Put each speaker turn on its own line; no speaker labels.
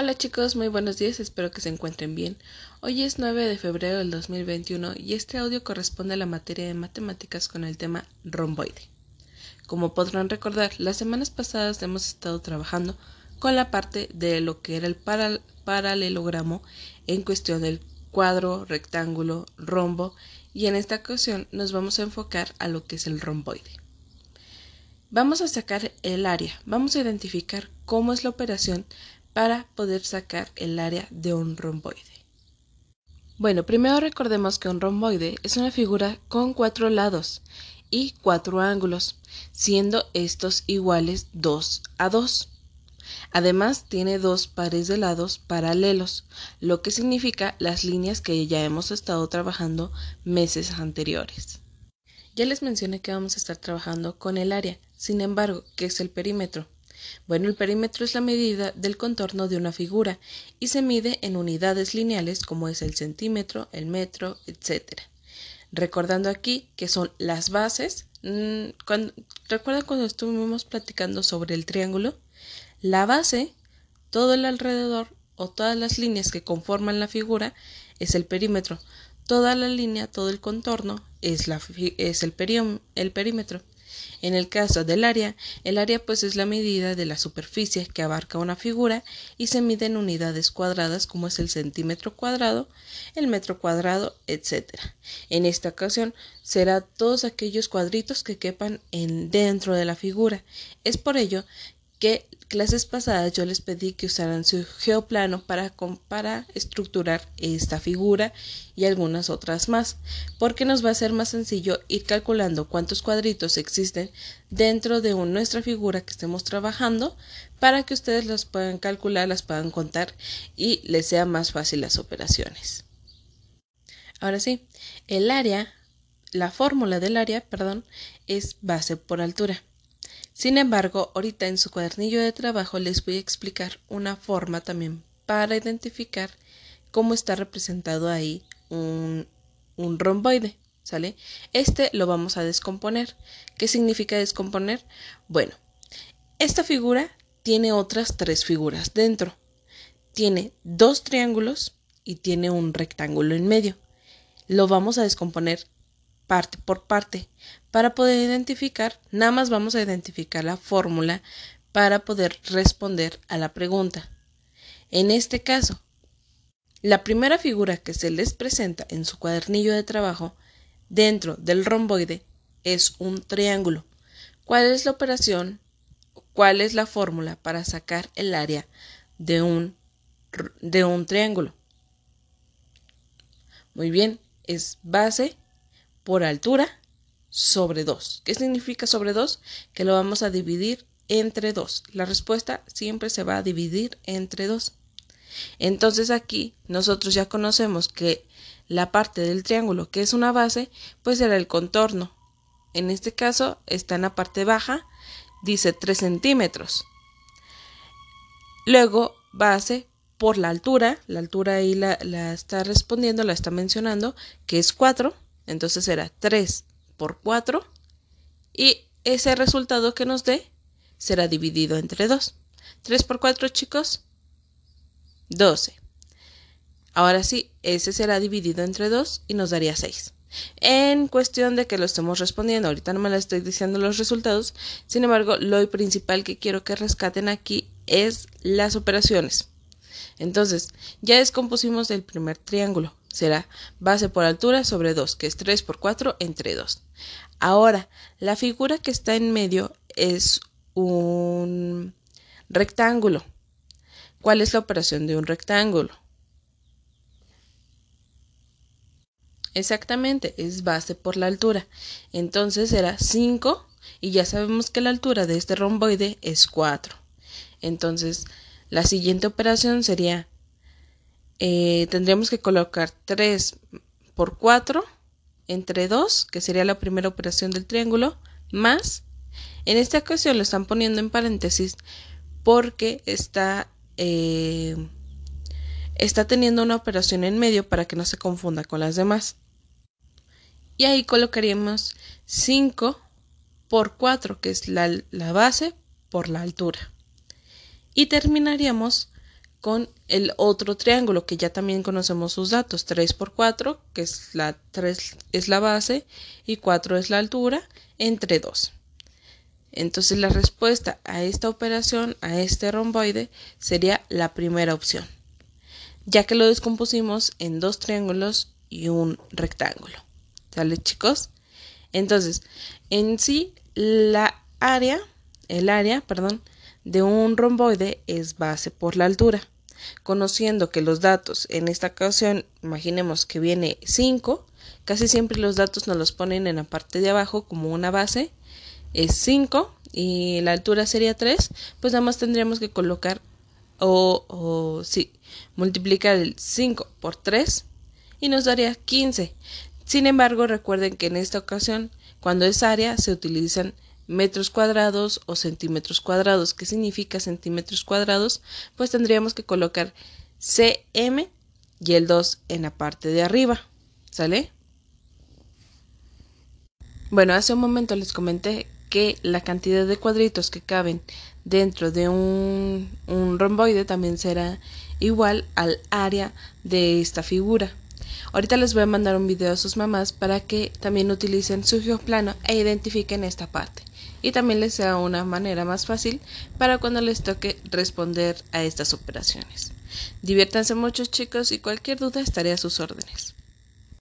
Hola chicos, muy buenos días, espero que se encuentren bien. Hoy es 9 de febrero del 2021 y este audio corresponde a la materia de matemáticas con el tema romboide. Como podrán recordar, las semanas pasadas hemos estado trabajando con la parte de lo que era el paralelogramo en cuestión del cuadro, rectángulo, rombo y en esta ocasión nos vamos a enfocar a lo que es el romboide. Vamos a sacar el área, vamos a identificar cómo es la operación para poder sacar el área de un romboide. Bueno, primero recordemos que un romboide es una figura con cuatro lados y cuatro ángulos, siendo estos iguales 2 a 2. Además, tiene dos pares de lados paralelos, lo que significa las líneas que ya hemos estado trabajando meses anteriores. Ya les mencioné que vamos a estar trabajando con el área, sin embargo, ¿qué es el perímetro? Bueno, el perímetro es la medida del contorno de una figura y se mide en unidades lineales como es el centímetro, el metro, etc. Recordando aquí que son las bases. Mm, ¿Recuerdan cuando estuvimos platicando sobre el triángulo? La base, todo el alrededor o todas las líneas que conforman la figura es el perímetro. Toda la línea, todo el contorno es, el perímetro. En el caso del área, el área pues es la medida de la superficie que abarca una figura y se mide en unidades cuadradas como es el centímetro cuadrado, el metro cuadrado, etc. En esta ocasión será todos aquellos cuadritos que quepan en dentro de la figura. Es por ello que clases pasadas yo les pedí que usaran su geoplano para, para estructurar esta figura y algunas otras más, porque nos va a ser más sencillo ir calculando cuántos cuadritos existen dentro de nuestra figura que estemos trabajando para que ustedes las puedan calcular, las puedan contar y les sea más fácil las operaciones. Ahora sí, el área, la fórmula del área, perdón, es base por altura. Sin embargo, ahorita en su cuadernillo de trabajo les voy a explicar una forma también para identificar cómo está representado ahí un, un romboide. ¿Sale? Este lo vamos a descomponer. ¿Qué significa descomponer? Bueno, esta figura tiene otras tres figuras dentro. Tiene dos triángulos y tiene un rectángulo en medio. Lo vamos a descomponer parte por parte. Para poder identificar, nada más vamos a identificar la fórmula para poder responder a la pregunta. En este caso, la primera figura que se les presenta en su cuadernillo de trabajo dentro del romboide es un triángulo. ¿Cuál es la operación? ¿Cuál es la fórmula para sacar el área de un, de un triángulo? Muy bien, es base por altura sobre 2. ¿Qué significa sobre 2? Que lo vamos a dividir entre 2. La respuesta siempre se va a dividir entre 2. Entonces aquí nosotros ya conocemos que la parte del triángulo que es una base, pues será el contorno. En este caso está en la parte baja, dice 3 centímetros. Luego base por la altura, la altura ahí la, la está respondiendo, la está mencionando, que es 4 entonces será 3 por 4 y ese resultado que nos dé será dividido entre 2. 3 por 4 chicos, 12. Ahora sí, ese será dividido entre 2 y nos daría 6. En cuestión de que lo estemos respondiendo, ahorita no me la estoy diciendo los resultados, sin embargo, lo principal que quiero que rescaten aquí es las operaciones. Entonces, ya descompusimos el primer triángulo será base por altura sobre 2, que es 3 por 4 entre 2. Ahora, la figura que está en medio es un rectángulo. ¿Cuál es la operación de un rectángulo? Exactamente, es base por la altura. Entonces será 5 y ya sabemos que la altura de este romboide es 4. Entonces, la siguiente operación sería eh, tendríamos que colocar 3 por 4 entre 2, que sería la primera operación del triángulo, más, en esta ocasión lo están poniendo en paréntesis porque está, eh, está teniendo una operación en medio para que no se confunda con las demás. Y ahí colocaríamos 5 por 4, que es la, la base por la altura. Y terminaríamos con el otro triángulo que ya también conocemos sus datos 3 por 4 que es la 3 es la base y 4 es la altura entre 2 entonces la respuesta a esta operación a este romboide sería la primera opción ya que lo descompusimos en dos triángulos y un rectángulo ¿sale chicos? entonces en sí la área el área perdón de un romboide es base por la altura. Conociendo que los datos en esta ocasión, imaginemos que viene 5, casi siempre los datos nos los ponen en la parte de abajo como una base, es 5 y la altura sería 3, pues nada más tendríamos que colocar o, o sí, multiplicar el 5 por 3 y nos daría 15. Sin embargo, recuerden que en esta ocasión, cuando es área, se utilizan metros cuadrados o centímetros cuadrados. ¿Qué significa centímetros cuadrados? Pues tendríamos que colocar cm y el 2 en la parte de arriba. ¿Sale? Bueno, hace un momento les comenté que la cantidad de cuadritos que caben dentro de un, un romboide también será igual al área de esta figura. Ahorita les voy a mandar un video a sus mamás para que también utilicen su geoplano e identifiquen esta parte y también les sea una manera más fácil para cuando les toque responder a estas operaciones. Diviértanse mucho chicos y cualquier duda estaré a sus órdenes.